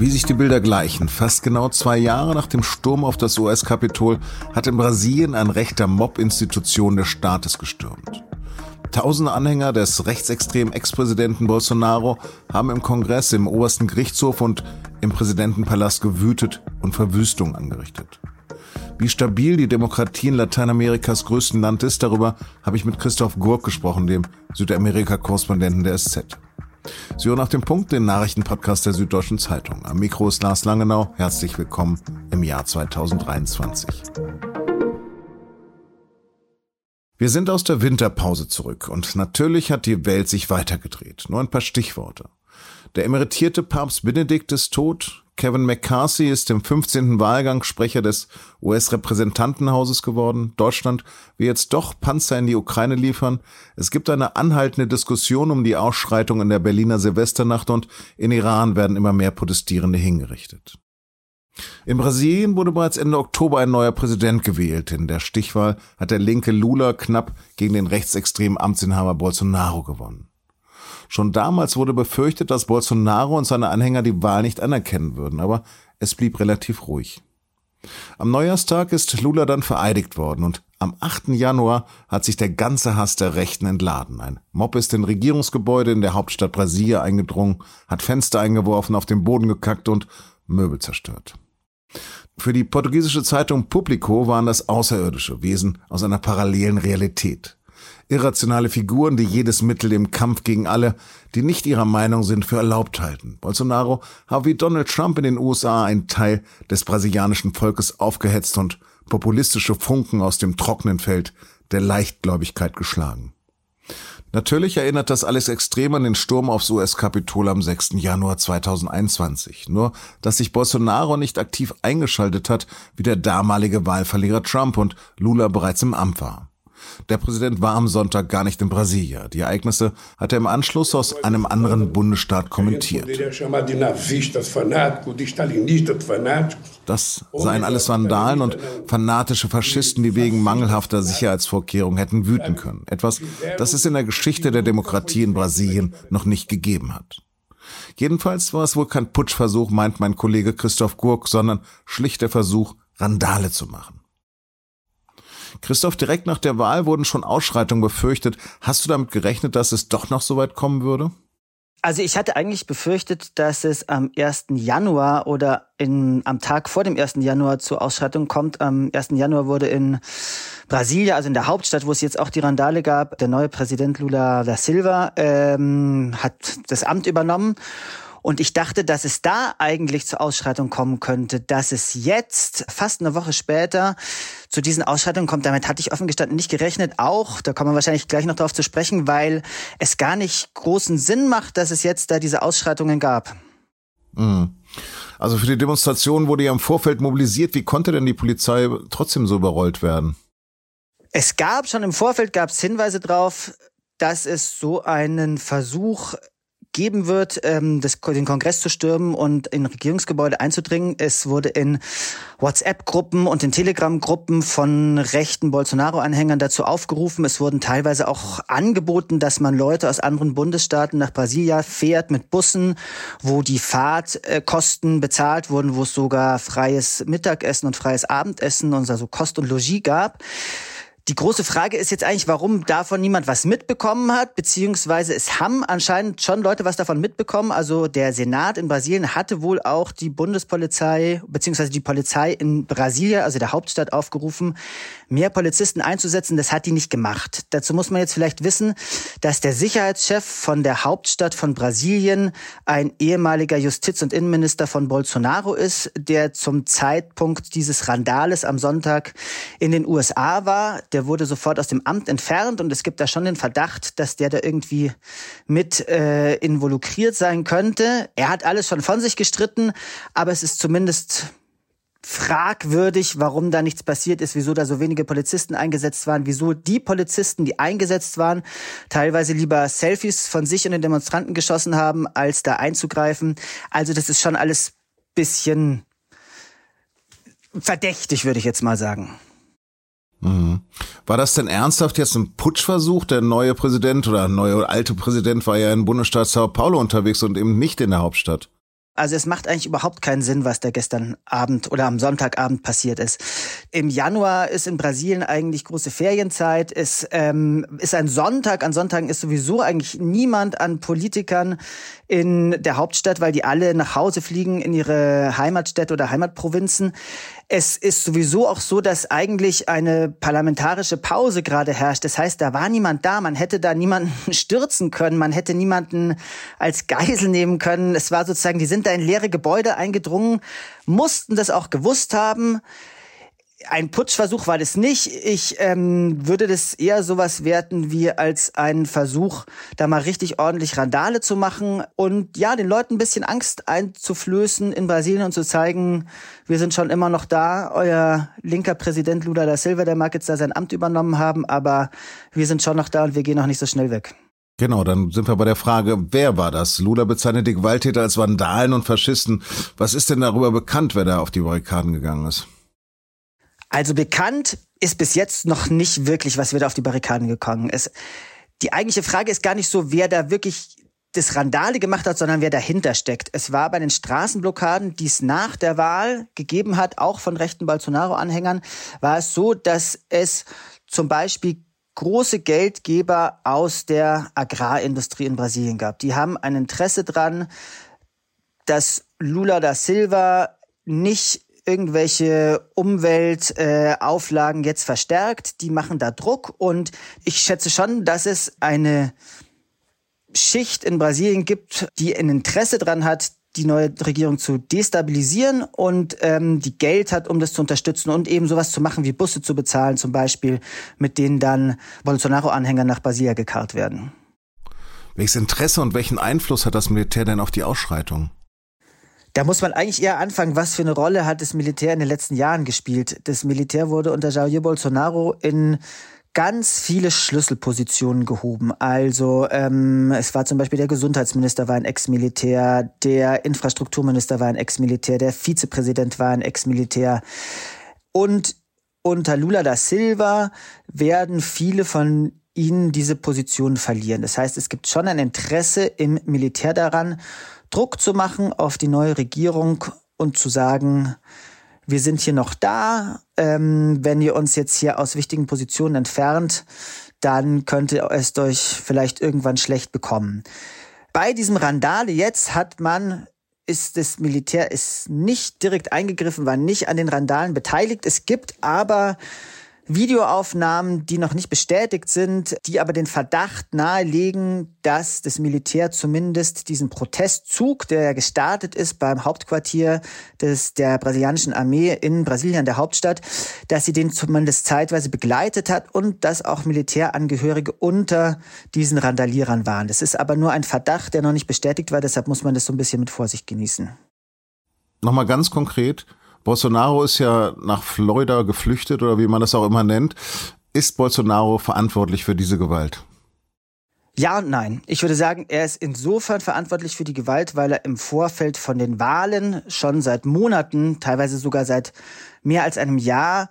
Wie sich die Bilder gleichen, fast genau zwei Jahre nach dem Sturm auf das US-Kapitol hat in Brasilien ein rechter Mob Institutionen des Staates gestürmt. Tausende Anhänger des rechtsextremen Ex-Präsidenten Bolsonaro haben im Kongress, im obersten Gerichtshof und im Präsidentenpalast gewütet und Verwüstung angerichtet. Wie stabil die Demokratie in Lateinamerikas größten Land ist, darüber habe ich mit Christoph Gurk gesprochen, dem Südamerika-Korrespondenten der SZ. Sie hören auf dem Punkt den Nachrichtenpodcast der Süddeutschen Zeitung. Am Mikro ist Lars Langenau. Herzlich willkommen im Jahr 2023. Wir sind aus der Winterpause zurück und natürlich hat die Welt sich weitergedreht. Nur ein paar Stichworte. Der emeritierte Papst Benedikt ist tot. Kevin McCarthy ist im 15. Wahlgang Sprecher des US-Repräsentantenhauses geworden. Deutschland will jetzt doch Panzer in die Ukraine liefern. Es gibt eine anhaltende Diskussion um die Ausschreitung in der Berliner Silvesternacht und in Iran werden immer mehr Protestierende hingerichtet. In Brasilien wurde bereits Ende Oktober ein neuer Präsident gewählt. In der Stichwahl hat der linke Lula knapp gegen den rechtsextremen Amtsinhaber Bolsonaro gewonnen. Schon damals wurde befürchtet, dass Bolsonaro und seine Anhänger die Wahl nicht anerkennen würden, aber es blieb relativ ruhig. Am Neujahrstag ist Lula dann vereidigt worden und am 8. Januar hat sich der ganze Hass der Rechten entladen. Ein Mob ist in Regierungsgebäude in der Hauptstadt Brasilia eingedrungen, hat Fenster eingeworfen, auf den Boden gekackt und Möbel zerstört. Für die portugiesische Zeitung Publico waren das außerirdische Wesen aus einer parallelen Realität irrationale Figuren, die jedes Mittel im Kampf gegen alle, die nicht ihrer Meinung sind, für erlaubt halten. Bolsonaro habe wie Donald Trump in den USA einen Teil des brasilianischen Volkes aufgehetzt und populistische Funken aus dem trockenen Feld der Leichtgläubigkeit geschlagen. Natürlich erinnert das alles extrem an den Sturm aufs US-Kapitol am 6. Januar 2021. Nur, dass sich Bolsonaro nicht aktiv eingeschaltet hat, wie der damalige Wahlverlierer Trump und Lula bereits im Amt war. Der Präsident war am Sonntag gar nicht in Brasilia. Die Ereignisse hat er im Anschluss aus einem anderen Bundesstaat kommentiert. Das seien alles Vandalen und fanatische Faschisten, die wegen mangelhafter Sicherheitsvorkehrungen hätten wüten können. Etwas, das es in der Geschichte der Demokratie in Brasilien noch nicht gegeben hat. Jedenfalls war es wohl kein Putschversuch, meint mein Kollege Christoph Gurk, sondern schlicht der Versuch, Randale zu machen. Christoph, direkt nach der Wahl wurden schon Ausschreitungen befürchtet. Hast du damit gerechnet, dass es doch noch so weit kommen würde? Also ich hatte eigentlich befürchtet, dass es am 1. Januar oder in, am Tag vor dem 1. Januar zur Ausschreitung kommt. Am 1. Januar wurde in Brasilia, also in der Hauptstadt, wo es jetzt auch die Randale gab, der neue Präsident Lula da Silva ähm, hat das Amt übernommen. Und ich dachte, dass es da eigentlich zur Ausschreitung kommen könnte, dass es jetzt, fast eine Woche später, zu diesen Ausschreitungen kommt. Damit hatte ich offen gestanden nicht gerechnet. Auch, da kommen wir wahrscheinlich gleich noch darauf zu sprechen, weil es gar nicht großen Sinn macht, dass es jetzt da diese Ausschreitungen gab. Mhm. Also für die Demonstration wurde ja im Vorfeld mobilisiert. Wie konnte denn die Polizei trotzdem so überrollt werden? Es gab schon im Vorfeld gab es Hinweise drauf, dass es so einen Versuch geben wird, ähm, das, den Kongress zu stürmen und in Regierungsgebäude einzudringen. Es wurde in WhatsApp-Gruppen und in Telegram-Gruppen von rechten Bolsonaro-Anhängern dazu aufgerufen. Es wurden teilweise auch angeboten, dass man Leute aus anderen Bundesstaaten nach Brasilia fährt mit Bussen, wo die Fahrtkosten bezahlt wurden, wo es sogar freies Mittagessen und freies Abendessen und also Kost und Logis gab. Die große Frage ist jetzt eigentlich, warum davon niemand was mitbekommen hat, beziehungsweise es haben anscheinend schon Leute was davon mitbekommen. Also der Senat in Brasilien hatte wohl auch die Bundespolizei, beziehungsweise die Polizei in Brasilia, also der Hauptstadt, aufgerufen, mehr Polizisten einzusetzen. Das hat die nicht gemacht. Dazu muss man jetzt vielleicht wissen, dass der Sicherheitschef von der Hauptstadt von Brasilien ein ehemaliger Justiz- und Innenminister von Bolsonaro ist, der zum Zeitpunkt dieses Randales am Sonntag in den USA war. Der wurde sofort aus dem Amt entfernt und es gibt da schon den Verdacht, dass der da irgendwie mit äh, involucriert sein könnte. Er hat alles schon von sich gestritten, aber es ist zumindest fragwürdig, warum da nichts passiert ist, wieso da so wenige Polizisten eingesetzt waren, wieso die Polizisten, die eingesetzt waren, teilweise lieber Selfies von sich und den Demonstranten geschossen haben, als da einzugreifen. Also das ist schon alles bisschen verdächtig, würde ich jetzt mal sagen. Mhm. War das denn ernsthaft jetzt ein Putschversuch? Der neue Präsident oder neue alte Präsident war ja im Bundesstaat Sao Paulo unterwegs und eben nicht in der Hauptstadt. Also es macht eigentlich überhaupt keinen Sinn, was da gestern Abend oder am Sonntagabend passiert ist. Im Januar ist in Brasilien eigentlich große Ferienzeit. Es ähm, ist ein Sonntag. An Sonntagen ist sowieso eigentlich niemand an Politikern in der Hauptstadt, weil die alle nach Hause fliegen in ihre Heimatstädte oder Heimatprovinzen. Es ist sowieso auch so, dass eigentlich eine parlamentarische Pause gerade herrscht. Das heißt, da war niemand da. Man hätte da niemanden stürzen können. Man hätte niemanden als Geisel nehmen können. Es war sozusagen, die sind da in leere Gebäude eingedrungen, mussten das auch gewusst haben ein Putschversuch war das nicht. Ich ähm, würde das eher sowas werten wie als einen Versuch, da mal richtig ordentlich Randale zu machen und ja, den Leuten ein bisschen Angst einzuflößen in Brasilien und zu zeigen, wir sind schon immer noch da. Euer linker Präsident Lula da Silva, der mag jetzt da sein Amt übernommen haben, aber wir sind schon noch da und wir gehen noch nicht so schnell weg. Genau, dann sind wir bei der Frage, wer war das? Lula bezeichnet die Gewalttäter als Vandalen und Faschisten. Was ist denn darüber bekannt, wer da auf die Barrikaden gegangen ist? Also bekannt ist bis jetzt noch nicht wirklich, was wir da auf die Barrikaden gekommen ist. Die eigentliche Frage ist gar nicht so, wer da wirklich das Randale gemacht hat, sondern wer dahinter steckt. Es war bei den Straßenblockaden, die es nach der Wahl gegeben hat, auch von rechten Bolsonaro-Anhängern, war es so, dass es zum Beispiel große Geldgeber aus der Agrarindustrie in Brasilien gab. Die haben ein Interesse dran, dass Lula da Silva nicht irgendwelche Umweltauflagen äh, jetzt verstärkt. Die machen da Druck und ich schätze schon, dass es eine Schicht in Brasilien gibt, die ein Interesse dran hat, die neue Regierung zu destabilisieren und ähm, die Geld hat, um das zu unterstützen und eben sowas zu machen wie Busse zu bezahlen, zum Beispiel, mit denen dann Bolsonaro-Anhänger nach Brasilia gekarrt werden. Welches Interesse und welchen Einfluss hat das Militär denn auf die Ausschreitung? Da muss man eigentlich eher anfangen, was für eine Rolle hat das Militär in den letzten Jahren gespielt. Das Militär wurde unter Jair Bolsonaro in ganz viele Schlüsselpositionen gehoben. Also ähm, es war zum Beispiel der Gesundheitsminister war ein Ex-Militär, der Infrastrukturminister war ein Ex-Militär, der Vizepräsident war ein Ex-Militär. Und unter Lula da Silva werden viele von ihnen diese Position verlieren. Das heißt, es gibt schon ein Interesse im Militär daran, Druck zu machen auf die neue Regierung und zu sagen, wir sind hier noch da. Ähm, wenn ihr uns jetzt hier aus wichtigen Positionen entfernt, dann könnte es euch vielleicht irgendwann schlecht bekommen. Bei diesem Randale jetzt hat man ist das Militär ist nicht direkt eingegriffen, war nicht an den Randalen beteiligt. Es gibt aber Videoaufnahmen, die noch nicht bestätigt sind, die aber den Verdacht nahelegen, dass das Militär zumindest diesen Protestzug, der ja gestartet ist beim Hauptquartier des, der brasilianischen Armee in Brasilien, der Hauptstadt, dass sie den zumindest zeitweise begleitet hat und dass auch Militärangehörige unter diesen Randalierern waren. Das ist aber nur ein Verdacht, der noch nicht bestätigt war, deshalb muss man das so ein bisschen mit Vorsicht genießen. Nochmal ganz konkret, Bolsonaro ist ja nach Florida geflüchtet oder wie man das auch immer nennt. Ist Bolsonaro verantwortlich für diese Gewalt? Ja und nein. Ich würde sagen, er ist insofern verantwortlich für die Gewalt, weil er im Vorfeld von den Wahlen schon seit Monaten, teilweise sogar seit mehr als einem Jahr,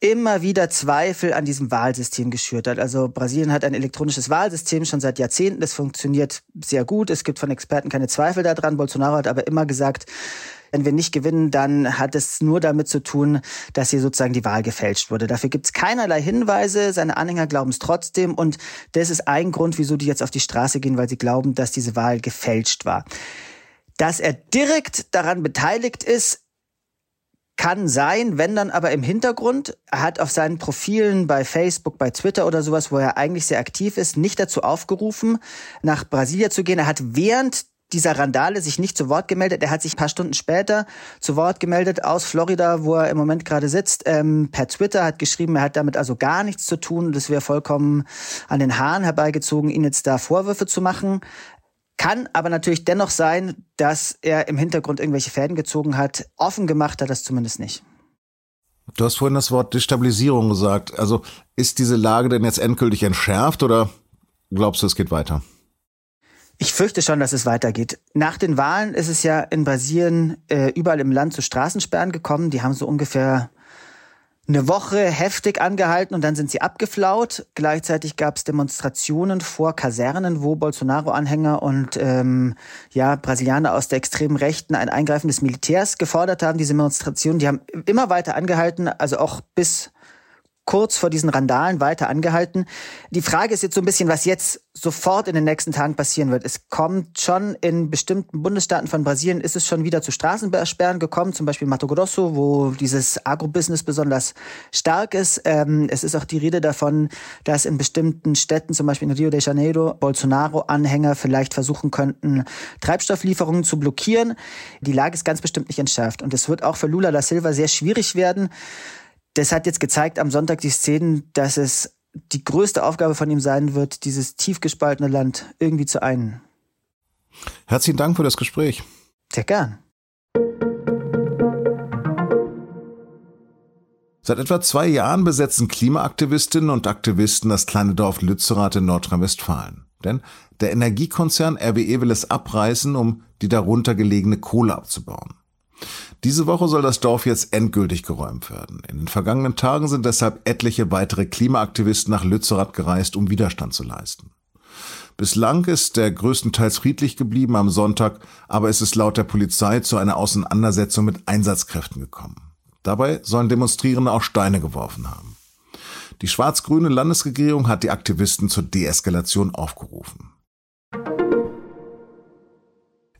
immer wieder Zweifel an diesem Wahlsystem geschürt hat. Also Brasilien hat ein elektronisches Wahlsystem schon seit Jahrzehnten. Das funktioniert sehr gut. Es gibt von Experten keine Zweifel daran. Bolsonaro hat aber immer gesagt, wenn wir nicht gewinnen, dann hat es nur damit zu tun, dass hier sozusagen die Wahl gefälscht wurde. Dafür gibt es keinerlei Hinweise. Seine Anhänger glauben es trotzdem. Und das ist ein Grund, wieso die jetzt auf die Straße gehen, weil sie glauben, dass diese Wahl gefälscht war. Dass er direkt daran beteiligt ist, kann sein, wenn dann aber im Hintergrund. Er hat auf seinen Profilen bei Facebook, bei Twitter oder sowas, wo er eigentlich sehr aktiv ist, nicht dazu aufgerufen, nach Brasilien zu gehen. Er hat während dieser Randale sich nicht zu Wort gemeldet. Er hat sich ein paar Stunden später zu Wort gemeldet aus Florida, wo er im Moment gerade sitzt, ähm, per Twitter, hat geschrieben, er hat damit also gar nichts zu tun. Das wäre vollkommen an den Haaren herbeigezogen, ihn jetzt da Vorwürfe zu machen. Kann aber natürlich dennoch sein, dass er im Hintergrund irgendwelche Fäden gezogen hat. Offen gemacht hat das zumindest nicht. Du hast vorhin das Wort Destabilisierung gesagt. Also ist diese Lage denn jetzt endgültig entschärft oder glaubst du, es geht weiter? Ich fürchte schon, dass es weitergeht. Nach den Wahlen ist es ja in Brasilien äh, überall im Land zu Straßensperren gekommen. Die haben so ungefähr eine Woche heftig angehalten und dann sind sie abgeflaut. Gleichzeitig gab es Demonstrationen vor Kasernen, wo Bolsonaro-Anhänger und ähm, ja Brasilianer aus der extremen Rechten ein Eingreifen des Militärs gefordert haben. Diese Demonstrationen, die haben immer weiter angehalten, also auch bis kurz vor diesen Randalen weiter angehalten. Die Frage ist jetzt so ein bisschen, was jetzt sofort in den nächsten Tagen passieren wird. Es kommt schon in bestimmten Bundesstaaten von Brasilien, ist es schon wieder zu Straßensperren gekommen, zum Beispiel Mato Grosso, wo dieses Agrobusiness besonders stark ist. Ähm, es ist auch die Rede davon, dass in bestimmten Städten, zum Beispiel in Rio de Janeiro, Bolsonaro-Anhänger vielleicht versuchen könnten, Treibstofflieferungen zu blockieren. Die Lage ist ganz bestimmt nicht entschärft. Und es wird auch für Lula da Silva sehr schwierig werden, das hat jetzt gezeigt am Sonntag die Szenen, dass es die größte Aufgabe von ihm sein wird, dieses tief gespaltene Land irgendwie zu einen. Herzlichen Dank für das Gespräch. Sehr gern. Seit etwa zwei Jahren besetzen Klimaaktivistinnen und Aktivisten das kleine Dorf Lützerath in Nordrhein-Westfalen. Denn der Energiekonzern RWE will es abreißen, um die darunter gelegene Kohle abzubauen. Diese Woche soll das Dorf jetzt endgültig geräumt werden. In den vergangenen Tagen sind deshalb etliche weitere Klimaaktivisten nach Lützerath gereist, um Widerstand zu leisten. Bislang ist der größtenteils friedlich geblieben am Sonntag, aber es ist laut der Polizei zu einer Auseinandersetzung mit Einsatzkräften gekommen. Dabei sollen Demonstrierende auch Steine geworfen haben. Die schwarz-grüne Landesregierung hat die Aktivisten zur Deeskalation aufgerufen.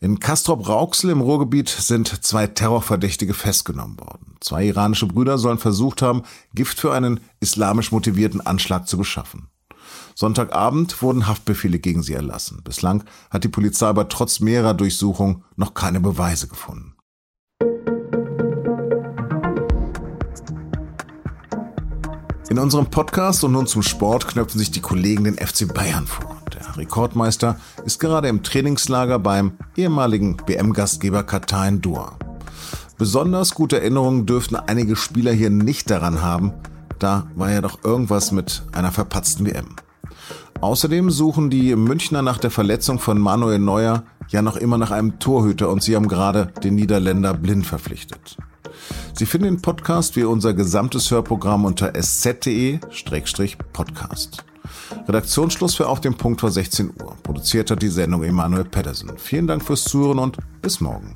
In Castrop-Rauxel im Ruhrgebiet sind zwei Terrorverdächtige festgenommen worden. Zwei iranische Brüder sollen versucht haben, Gift für einen islamisch motivierten Anschlag zu beschaffen. Sonntagabend wurden Haftbefehle gegen sie erlassen. Bislang hat die Polizei aber trotz mehrerer Durchsuchungen noch keine Beweise gefunden. In unserem Podcast und nun zum Sport knöpfen sich die Kollegen den FC Bayern vor. Rekordmeister ist gerade im Trainingslager beim ehemaligen BM-Gastgeber Katar in Doha. Besonders gute Erinnerungen dürften einige Spieler hier nicht daran haben, da war ja doch irgendwas mit einer verpatzten WM. Außerdem suchen die Münchner nach der Verletzung von Manuel Neuer ja noch immer nach einem Torhüter und sie haben gerade den Niederländer blind verpflichtet. Sie finden den Podcast wie unser gesamtes Hörprogramm unter sz.de-podcast. Redaktionsschluss für Auf dem Punkt war 16 Uhr. Produziert hat die Sendung Emanuel Pedersen. Vielen Dank fürs Zuhören und bis morgen.